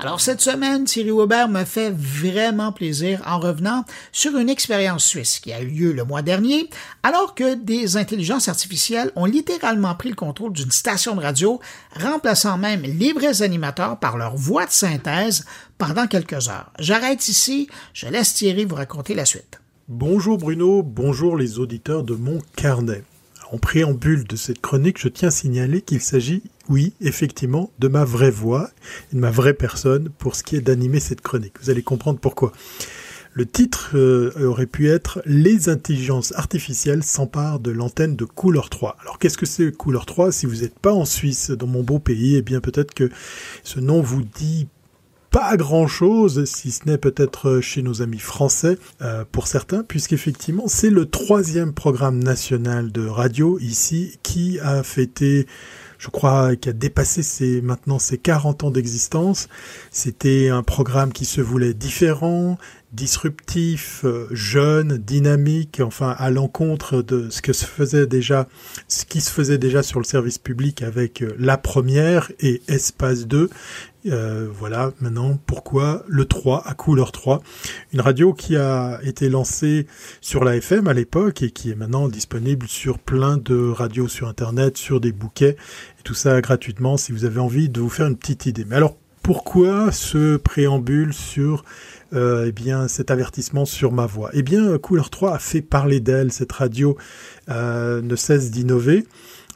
Alors cette semaine, Thierry Weber me fait vraiment plaisir en revenant sur une expérience suisse qui a eu lieu le mois dernier, alors que des intelligences artificielles ont littéralement pris le contrôle d'une station de radio, remplaçant même les vrais animateurs par leur voix de synthèse pendant quelques heures. J'arrête ici, je laisse Thierry vous raconter la suite. Bonjour Bruno, bonjour les auditeurs de mon carnet. En préambule de cette chronique, je tiens à signaler qu'il s'agit, oui, effectivement, de ma vraie voix de ma vraie personne pour ce qui est d'animer cette chronique. Vous allez comprendre pourquoi. Le titre euh, aurait pu être Les intelligences artificielles s'emparent de l'antenne de Couleur 3. Alors qu'est-ce que c'est Couleur 3 Si vous n'êtes pas en Suisse, dans mon beau pays, eh bien peut-être que ce nom vous dit pas grand-chose, si ce n'est peut-être chez nos amis français euh, pour certains, puisqu'effectivement c'est le troisième programme national de radio ici qui a fêté je crois, qui a dépassé maintenant ses 40 ans d'existence. C'était un programme qui se voulait différent, disruptif, euh, jeune, dynamique, enfin à l'encontre de ce qui se faisait déjà sur le service public avec euh, la première et Espace 2. Euh, voilà, maintenant, pourquoi le 3 à couleur 3 Une radio qui a été lancée sur la FM à l'époque et qui est maintenant disponible sur plein de radios sur Internet, sur des bouquets, et tout ça gratuitement si vous avez envie de vous faire une petite idée. Mais alors, pourquoi ce préambule sur euh, eh cet avertissement sur ma voix? Eh bien, Couleur 3 a fait parler d'elle, cette radio euh, ne cesse d'innover.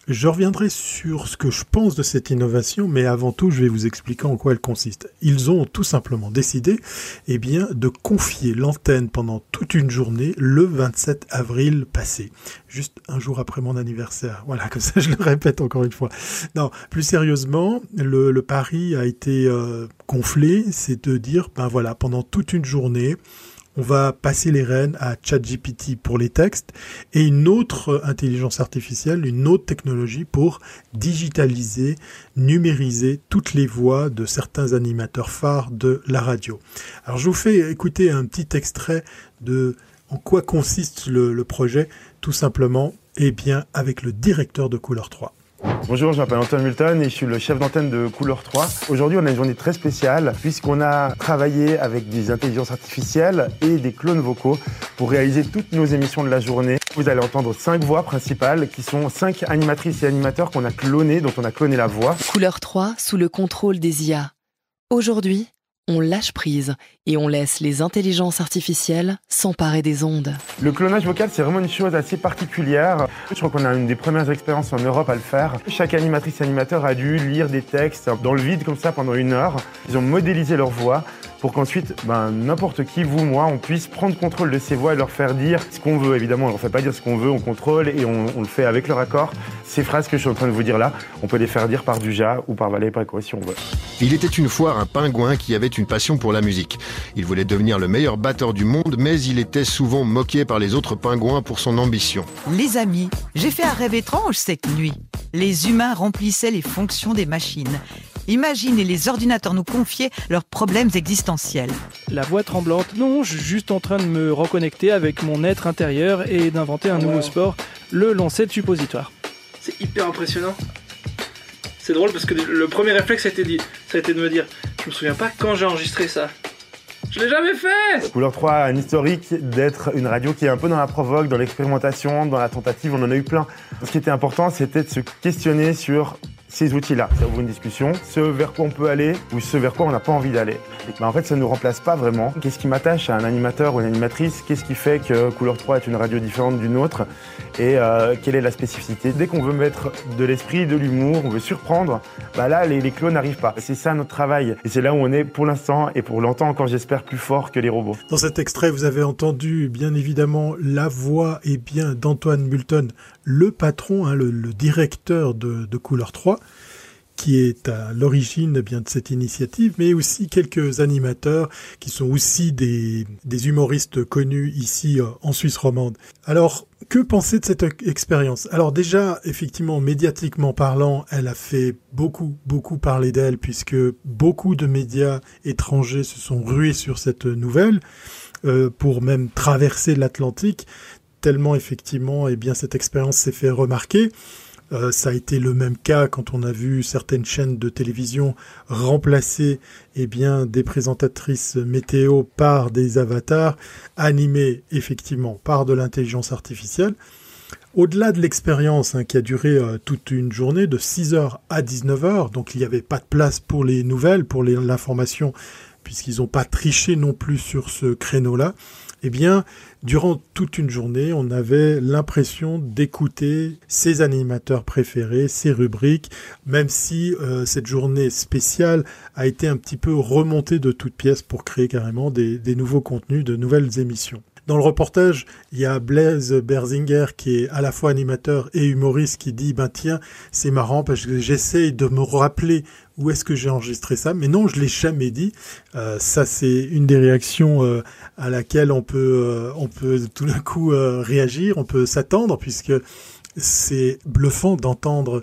Je reviendrai sur ce que je pense de cette innovation, mais avant tout, je vais vous expliquer en quoi elle consiste. Ils ont tout simplement décidé, eh bien, de confier l'antenne pendant toute une journée le 27 avril passé, juste un jour après mon anniversaire. Voilà, comme ça, je le répète encore une fois. Non, plus sérieusement, le, pari a été euh, gonflé, c'est de dire, ben voilà, pendant toute une journée, on va passer les rênes à ChatGPT pour les textes et une autre intelligence artificielle, une autre technologie pour digitaliser, numériser toutes les voix de certains animateurs phares de la radio. Alors je vous fais écouter un petit extrait de en quoi consiste le, projet, tout simplement, et eh bien avec le directeur de Couleur 3. Bonjour, je m'appelle Antoine Multon et je suis le chef d'antenne de Couleur 3. Aujourd'hui, on a une journée très spéciale puisqu'on a travaillé avec des intelligences artificielles et des clones vocaux pour réaliser toutes nos émissions de la journée. Vous allez entendre cinq voix principales qui sont cinq animatrices et animateurs qu'on a clonés, dont on a cloné la voix. Couleur 3 sous le contrôle des IA. Aujourd'hui, on lâche prise et on laisse les intelligences artificielles s'emparer des ondes. Le clonage vocal, c'est vraiment une chose assez particulière. Je crois qu'on a une des premières expériences en Europe à le faire. Chaque animatrice animateur a dû lire des textes dans le vide comme ça pendant une heure. Ils ont modélisé leur voix pour qu'ensuite, ben, n'importe qui, vous, moi, on puisse prendre contrôle de ces voix et leur faire dire ce qu'on veut. Évidemment, on ne leur fait pas dire ce qu'on veut, on contrôle et on, le fait avec leur accord. Ces phrases que je suis en train de vous dire là, on peut les faire dire par Duja ou par Valet Paco si on veut. Il était une fois un pingouin qui avait une passion pour la musique. Il voulait devenir le meilleur batteur du monde, mais il était souvent moqué par les autres pingouins pour son ambition. Les amis, j'ai fait un rêve étrange cette nuit. Les humains remplissaient les fonctions des machines. Imaginez les ordinateurs nous confier leurs problèmes existentiels. La voix tremblante, non, je suis juste en train de me reconnecter avec mon être intérieur et d'inventer un nouveau sport, le lancer de suppositoire. C'est hyper impressionnant. C'est drôle parce que le premier réflexe ça a, été dit, ça a été de me dire, je me souviens pas quand j'ai enregistré ça. Je l'ai jamais fait Couleur 3 a un historique d'être une radio qui est un peu dans la provoque, dans l'expérimentation, dans la tentative, on en a eu plein. Ce qui était important, c'était de se questionner sur ces outils-là. Ça ouvre une discussion, ce vers quoi on peut aller ou ce vers quoi on n'a pas envie d'aller. Mais en fait, ça ne nous remplace pas vraiment. Qu'est-ce qui m'attache à un animateur ou une animatrice? Qu'est-ce qui fait que Couleur 3 est une radio différente d'une autre? Et euh, quelle est la spécificité? Dès qu'on veut mettre de l'esprit, de l'humour, on veut surprendre, bah là, les, les clones n'arrivent pas. C'est ça notre travail. Et c'est là où on est pour l'instant et pour longtemps encore, j'espère, plus fort que les robots. Dans cet extrait, vous avez entendu, bien évidemment, la voix et bien d'Antoine Multon, le patron, hein, le, directeur de, de Couleur 3 qui est à l'origine eh bien de cette initiative, mais aussi quelques animateurs qui sont aussi des, humoristes connus ici euh, en Suisse romande. Alors, que penser de cette expérience? Alors déjà, effectivement, médiatiquement parlant, elle a fait beaucoup, beaucoup parler d'elle, puisque beaucoup de médias étrangers se sont rués sur cette nouvelle, euh, pour même traverser l'Atlantique, tellement effectivement, eh bien, cette expérience s'est fait remarquer. Euh, ça a été le même cas quand on a vu certaines chaînes de télévision remplacer eh bien, des présentatrices météo par des avatars animés effectivement par de l'intelligence artificielle. Au-delà de l'expérience hein, qui a duré euh, toute une journée de 6h à 19h, donc il n'y avait pas de place pour les nouvelles, pour l'information, puisqu'ils n'ont pas triché non plus sur ce créneau-là, eh bien, durant toute une journée, on avait l'impression d'écouter ses animateurs préférés, ses rubriques, même si euh, cette journée spéciale a été un petit peu remontée de toutes pièces pour créer carrément des nouveaux contenus, de nouvelles émissions. Dans le reportage, il y a Blaise Berzinger qui est à la fois animateur et humoriste qui dit ben tiens c'est marrant parce que j'essaye de me rappeler où est-ce que j'ai enregistré ça mais non je l'ai jamais dit euh, ça c'est une des réactions euh, à laquelle on peut euh, on peut tout d'un coup réagir on peut s'attendre puisque c'est bluffant d'entendre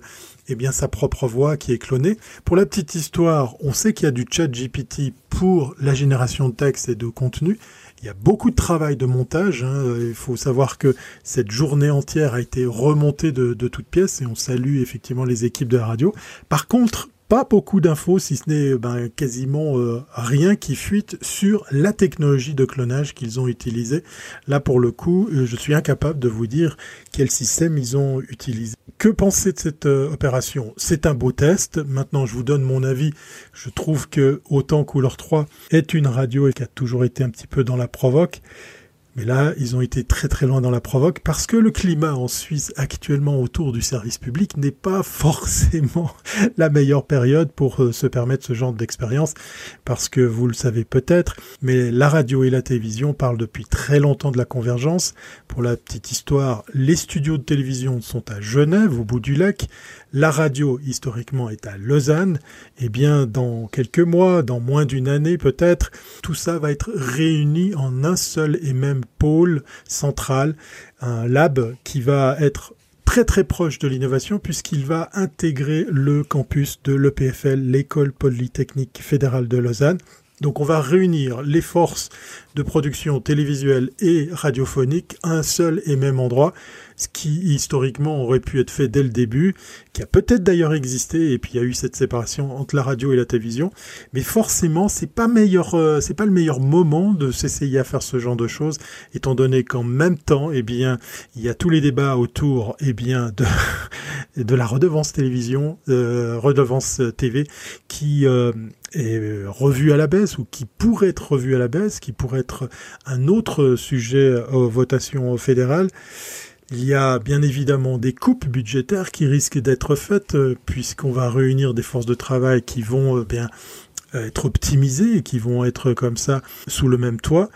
eh sa propre voix qui est clonée. Pour la petite histoire, on sait qu'il y a du chat GPT pour la génération de texte et de contenu, il y a beaucoup de travail de montage. Hein. Il faut savoir que cette journée entière a été remontée de, de toutes pièces et on salue effectivement les équipes de la radio. Par contre, pas beaucoup d'infos, si ce n'est ben, quasiment euh, rien qui fuite sur la technologie de clonage qu'ils ont utilisée. Là, pour le coup, euh, je suis incapable de vous dire quel système ils ont utilisé. Que penser de cette euh, opération? C'est un beau test. Maintenant, je vous donne mon avis. Je trouve que autant Couleur 3 est une radio et qui a toujours été un petit peu dans la provoque, mais là, ils ont été très très loin dans la provoque parce que le climat en Suisse actuellement autour du service public n'est pas forcément la meilleure période pour euh, se permettre ce genre d'expérience parce que vous le savez peut-être, mais la radio et la télévision parlent depuis très longtemps de la convergence. Pour la petite histoire, les studios de télévision sont à Genève, au bout du lac. La radio, historiquement, est à Lausanne. Eh bien, dans quelques mois, dans moins d'une année peut-être, tout ça va être réuni en un seul et même pôle central, un lab qui va être très très proche de l'innovation puisqu'il va intégrer le campus de l'EPFL, l'école polytechnique fédérale de Lausanne. Donc on va réunir les forces de production télévisuelle et radiophonique à un seul et même endroit ce qui historiquement aurait pu être fait dès le début, qui a peut-être d'ailleurs existé, et puis il y a eu cette séparation entre la radio et la télévision, mais forcément c'est pas meilleur, euh, c'est pas le meilleur moment de s'essayer à faire ce genre de choses, étant donné qu'en même temps, eh bien, il y a tous les débats autour, eh bien, de, de la redevance télévision, euh, redevance TV, qui euh, est revue à la baisse ou qui pourrait être revue à la baisse, qui pourrait être un autre sujet aux votations fédérales. Il y a bien évidemment des coupes budgétaires qui risquent d'être faites euh, puisqu'on va réunir des forces de travail qui vont euh, bien euh, être optimisées et qui vont être comme ça sous le même toit.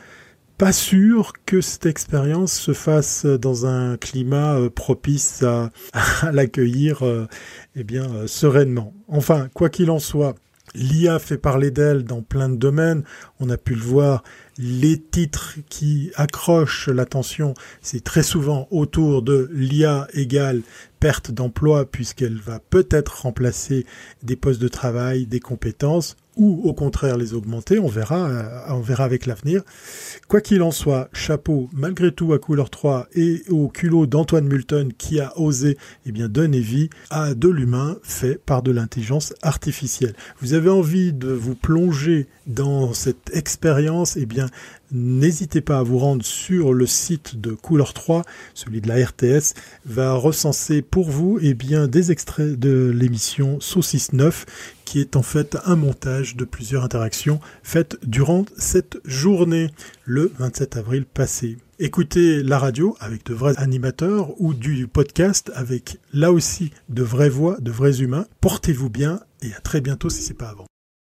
Pas sûr que cette expérience se fasse dans un climat propice à, l'accueillir eh bien sereinement. Enfin, quoi qu'il en soit, L'IA fait parler d'elle dans plein de domaines. On a pu le voir. Les titres qui accrochent l'attention, c'est très souvent autour de l'IA égale perte d'emploi puisqu'elle va peut-être remplacer des postes de travail, des compétences ou au contraire les augmenter, on verra, euh, on verra avec l'avenir. Quoi qu'il en soit, chapeau malgré tout à couleur 3 et au culot d'Antoine Multon qui a osé eh bien, donner vie à de l'humain fait par de l'intelligence artificielle. Vous avez envie de vous plonger dans cette expérience, eh bien n'hésitez pas à vous rendre sur le site de Couleur 3, celui de la RTS, va recenser pour vous eh bien, des extraits de l'émission Saucisse 9 qui est en fait un montage de plusieurs interactions faites durant cette journée, le 27 avril passé. Écoutez la radio avec de vrais animateurs ou du podcast avec là aussi de vraies voix, de vrais humains. Portez-vous bien et à très bientôt si c'est pas avant.